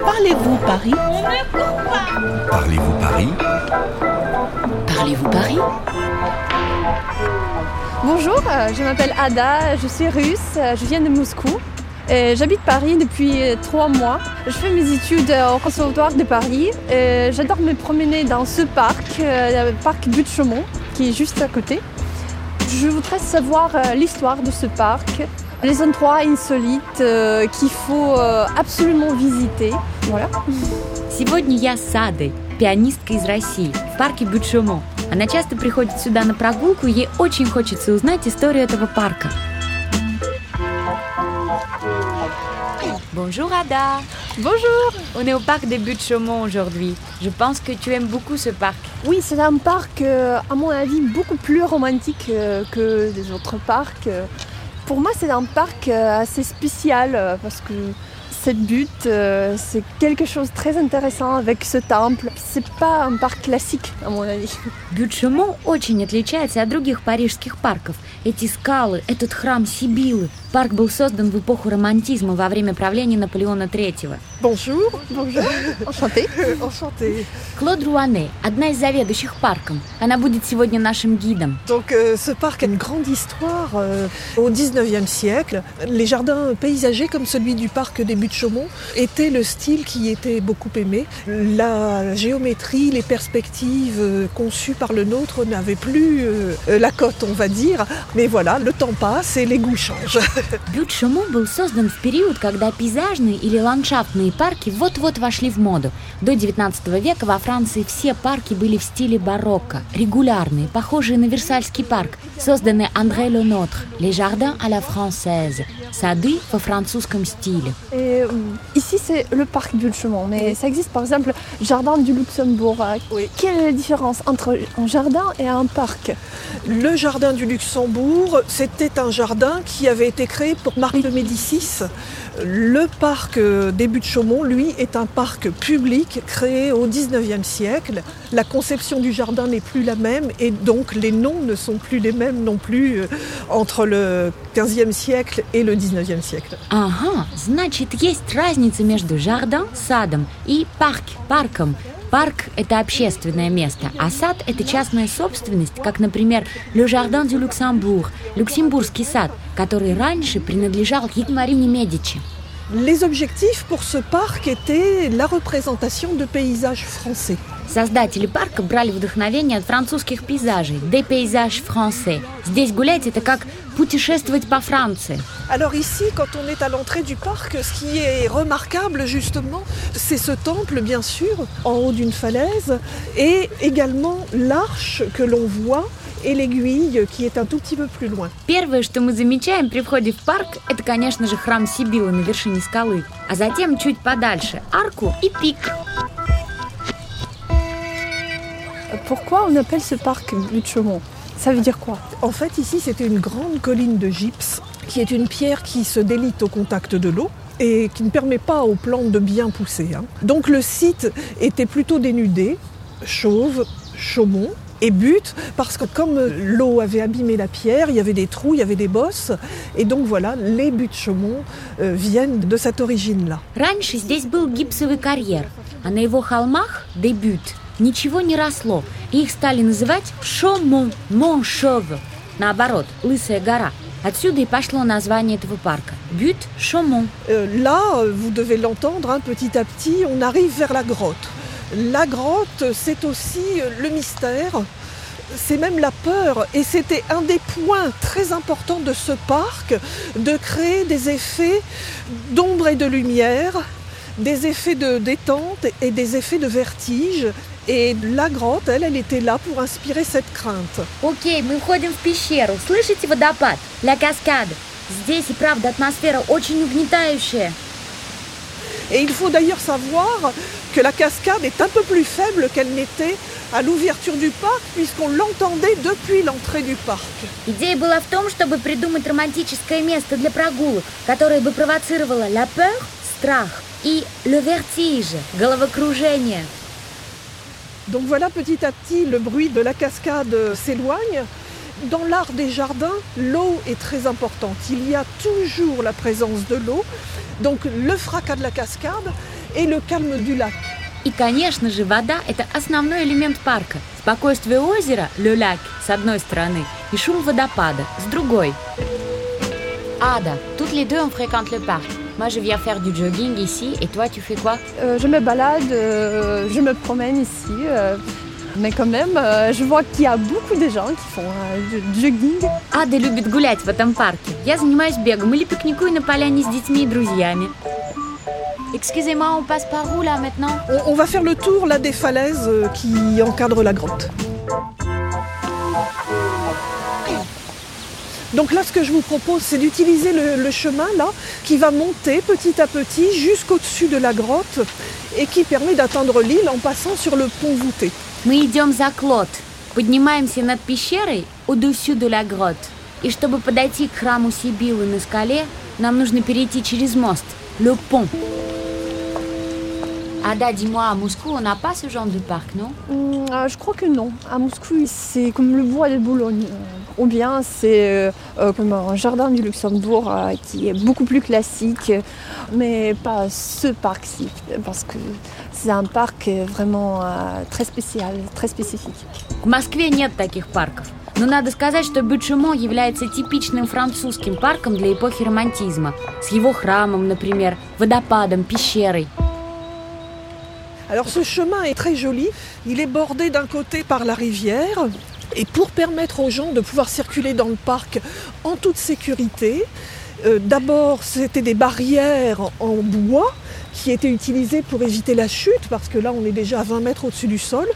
Parlez-vous Paris? Parlez-vous Paris? Parlez-vous Paris? Bonjour, euh, je m'appelle Ada, je suis russe, euh, je viens de Moscou. et J'habite Paris depuis euh, trois mois. Je fais mes études au Conservatoire de Paris. et J'adore me promener dans ce parc, euh, le parc Butte Chaumont, qui est juste à côté. Je voudrais savoir euh, l'histoire de ce parc, les endroits insolites euh, qu'il faut euh, absolument visiter. Voilà. Сегодня я с Адой, пианисткой из России, в парке Бютшумо. Она часто приходит сюда на прогулку, и ей очень хочется узнать историю этого парка. Bonjour Ada, Bonjour on est au parc des Buttes-Chaumont aujourd'hui. Je pense que tu aimes beaucoup ce parc. Oui, c'est un parc, euh, à mon avis, beaucoup plus romantique euh, que les autres parcs. Euh, Pour moi, c'est un parc euh, assez spécial euh, parce que cette butte, euh, c'est quelque chose de très intéressant avec ce temple. C'est pas un parc classique, à mon avis. Бют-Шумон очень отличается от других парижских парков. Эти скалы, этот храм Сибилы. Парк был создан в эпоху романтизма во время правления Наполеона III. Bonjour, Bonjour, enchantée. enchantée. Клод Руане, одна из заведующих парком. Она будет сегодня нашим гидом. Donc euh, ce parc a une grande histoire. euh, au 19e siècle, les jardins paysagers comme celui du parc des Buttes-Chaumont étaient le style qui était beaucoup aimé. La géométrie, les perspectives euh, conçues par le nôtre n'avaient plus euh, la cote, on va dire. Mais voilà, le temps passe et les goûts changent. Бют-Шумон был создан в период, когда пейзажные или ландшафтные парки вот-вот вошли в моду. До 19 века во Франции все парки были в стиле барокко, регулярные, похожие на Версальский парк, созданные Андре Ленотр, les jardins à la française, сады во французском стиле. Et, euh, ici, c'est le parc du Chemin, mais ça existe par exemple Jardin du Luxembourg. Euh, Oui. Quelle est la différence entre un jardin et un parc Le jardin du Luxembourg, c'était un jardin qui avait été créé pour Marie de Médicis. Le parc euh, des Buttes-Chaumont, lui, est un parc public créé au 19e siècle. La conception du jardin n'est plus la même et donc les noms ne sont plus les mêmes non plus euh, entre le 15e siècle et le 19e siècle. Ага, значит, есть разница между жардин, садом, и парк, парком. Парк – это общественное место, а сад – это частная собственность, как, например, Le Jardin du Luxembourg, Люксембургский сад, который раньше принадлежал Екатерине Медичи. Les objectifs pour ce parc étaient la représentation de paysages français. Создатели парка брали вдохновение от французских пейзажей «Des paysages français». Здесь гулять – это как путешествовать по Франции. Alors ici, quand on est à l'entrée du parc, ce qui est remarquable justement, c'est ce temple bien sûr, en haut d'une falaise, et également l'arche que l'on voit et l'aiguille qui est un tout petit peu plus loin. Первое, что мы замечаем при входе в парк, это, конечно же, храм Сибилы на вершине скалы, а затем чуть подальше арку и пик. Pourquoi on appelle ce parc du Chemin Ça veut dire quoi En fait, ici, c'était une grande colline de gypse, qui est une pierre qui se délite au contact de l'eau et qui ne permet pas aux plantes de bien pousser. hein. Donc le site était plutôt dénudé, chauve, chaumont et butte, parce que comme l'eau avait abîmé la pierre, il y avait des trous, il y avait des bosses, et donc voilà, les buttes chaumont euh, viennent de cette origine-là. Раньше здесь был гипсовый карьер, а на его холмах – дебют. Ничего не росло, и их стали называть Шомон, Моншов. Наоборот, Лысая гора. Отсюда и пошло название этого парка. Бют Шомон. Euh, là, euh, vous devez l'entendre, hein, petit à petit, on arrive vers la grotte. La grotte, c'est aussi euh, le mystère, c'est même la peur, et c'était un des points très importants de ce parc, de créer des effets d'ombre et de lumière, des effets de détente et des effets de vertige. Et la grotte, elle, elle était là pour inspirer cette crainte. Окей, мы входим в пещеру. Слышите водопад? Ля Каскада. Здесь и правда атмосфера очень угнетающая. Et il faut d'ailleurs savoir que la cascade est un peu plus faible qu'elle n'était à l'ouverture du parc, puisqu'on l'entendait depuis l'entrée du parc. Идея была в том, чтобы придумать романтическое место для прогулок, которое бы провоцировало la peur, страх, и le vertige, головокружение. Donc voilà, petit à petit, le bruit de la cascade s'éloigne. Dans l'art des jardins, l'eau est très importante. Il y a toujours la présence de l'eau, donc le fracas de la cascade et le calme du lac. И, конечно же, вода – это основной элемент парка. Спокойствие озера, le lac, с одной стороны, и шум водопада, с другой. Ada, toutes les deux, on fréquente le parc. Moi, je viens faire du jogging ici, et toi, tu fais quoi Euh, je me balade, euh, je me promène ici. euh, mais quand même, euh, je vois qu'il y a beaucoup de gens qui font euh, du jogging. Ада любит гулять в этом парке. Я занимаюсь бегом или пикникую на поляне с детьми и друзьями. Excusez-moi, on passe par où là maintenant On, on va faire le tour là des falaises euh, qui encadrent la grotte. Donc là, ce que je vous propose, c'est d'utiliser le, le chemin là, qui va monter petit à petit jusqu'au-dessus de la grotte et qui permet d'atteindre l'île en passant sur le pont voûté. Мы идем за Клод. Поднимаемся над пещерой au-dessus de la grotte. И чтобы подойти к храму Сибилы на скале, нам нужно перейти через мост, le pont. Ada, dis-moi, à Moscou, on n'a pas ce genre de parc, non Hum, euh, je crois que non. À Moscou, c'est comme le bois de Boulogne. Euh, Ou bien c'est euh, euh, comme un jardin du Luxembourg euh, qui est beaucoup plus classique, mais pas ce parc-ci, parce que c'est un parc euh, vraiment euh, très spécial, très spécifique. В Москве нет таких парков. Но надо сказать, что Бычемо является типичным французским парком для эпохи романтизма. С его храмом, например, водопадом, пещерой. alors ce chemin est très joli. Il est bordé d'un côté par la rivière. Et pour permettre aux gens de pouvoir circuler dans le parc en toute sécurité, euh, d'abord c'était des barrières en bois qui étaient utilisées pour éviter la chute, parce que là on est déjà à 20 mètres au-dessus du sol.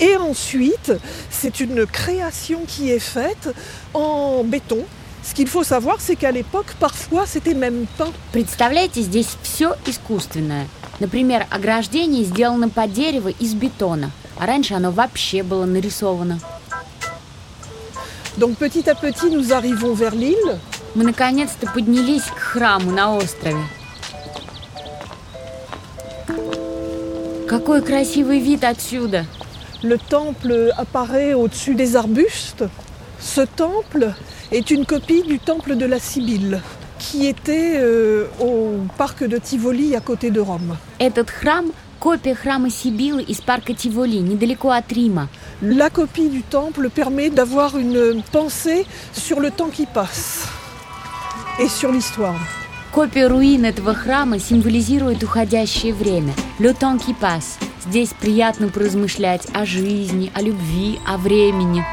Et ensuite, c'est une création qui est faite en béton. Ce qu'il faut savoir, c'est qu'à l'époque, parfois, c'était même peint. Представляете, здесь все искусственное. Например, ограждение сделано под дерево из бетона. А раньше оно вообще было нарисовано. Donc petit à petit, nous arrivons vers l'île. Мы наконец-то поднялись к храму на острове. Какой красивый вид отсюда! Le temple apparaît au-dessus des arbustes. Ce temple est une copie du temple de la Sibylle, qui était euh, au parc de Tivoli à côté de Rome. Этот храм – копия храма Сибилы из парка Тиволи, недалеко от Рима. La copie du temple permet d'avoir une pensée sur le temps qui passe et sur l'histoire. Копия руин этого храма символизирует уходящее время. Le temps qui passe. Здесь приятно поразмышлять о жизни, о любви, о времени.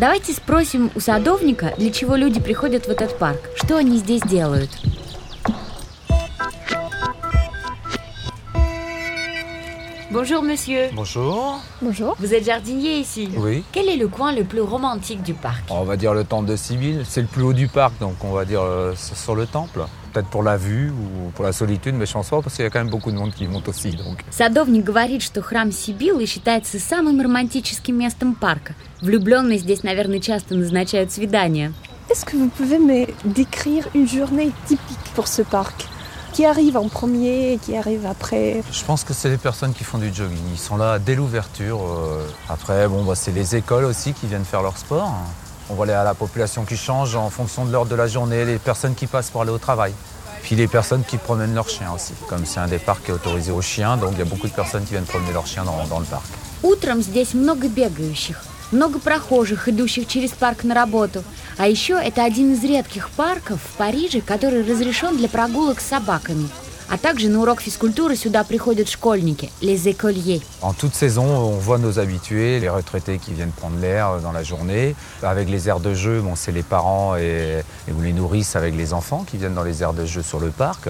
Давайте спросим у садовника, для чего люди приходят в этот парк. Что они здесь делают? Bonjour monsieur, Bonjour. Bonjour. vous êtes jardinier ici. Oui. Quel est le coin le plus romantique du parc On va dire le temple de Sibylle. C'est le plus haut du parc, donc on va dire euh, c'est sur le temple. Peut-être pour la vue ou pour la solitude, mais je pense pas parce qu'il y a quand même beaucoup de monde qui monte aussi. Donc. Садовник говорит, что храм Сибилы считается самым романтическим местом парка. Влюбленные здесь, наверное, часто назначают свидания. Est-ce que vous pouvez me décrire une journée typique pour ce parc Qui arrive en premier et qui arrive après Je pense que c'est les personnes qui font du jogging. Ils sont là dès l'ouverture. euh. Après, bon, bah, c'est les écoles aussi qui viennent faire leur sport. On voit la, la population qui change en fonction de l'heure de la journée, les personnes qui passent pour aller au travail. Puis les personnes qui promènent leurs chiens aussi. Comme c'est un des parcs qui est autorisé aux chiens, donc il y a beaucoup de personnes qui viennent promener leurs chiens dans, dans le parc. Утром здесь много бегающих, много прохожих, идущих через парк на работу. А еще это один из редких парков в Париже, который разрешен для прогулок с собаками. А также на урок физкультуры сюда приходят школьники, les écoliers. En toute saison, on voit nos habitués, les retraités qui viennent prendre l'air dans la journée. Avec les aires de jeu, bon, c'est les parents et, et ou les nourrices avec les enfants qui viennent dans les aires de jeu sur le parc.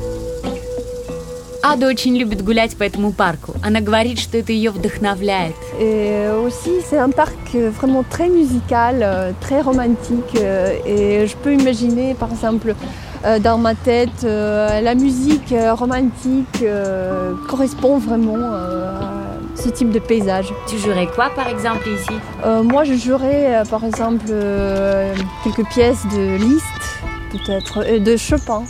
Ада очень любит гулять по этому парку. Она говорит, что это ее вдохновляет. Et aussi, c'est un parc euh, vraiment très musical, euh, très romantique. euh, Et je peux imaginer, par exemple, Euh, dans ma tête, euh, la musique euh, romantique euh, correspond vraiment euh, à ce type de paysage. Tu jouerais quoi par exemple ici Euh, moi, je jouerais euh, par exemple euh, quelques pièces de Liszt, peut-être, et de Chopin.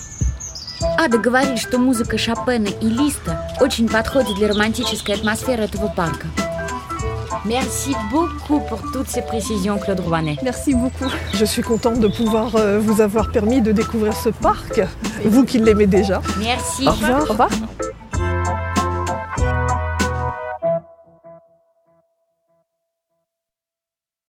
Ада говорит, что музыка Шопена и Листа очень подходит для романтической атмосферы этого парка. Merci beaucoup pour toutes ces précisions, Claude Rouanet. Merci beaucoup. Je suis contente de pouvoir euh, vous avoir permis de découvrir ce parc, vous qui l'aimez déjà. Merci. Au revoir. Au revoir.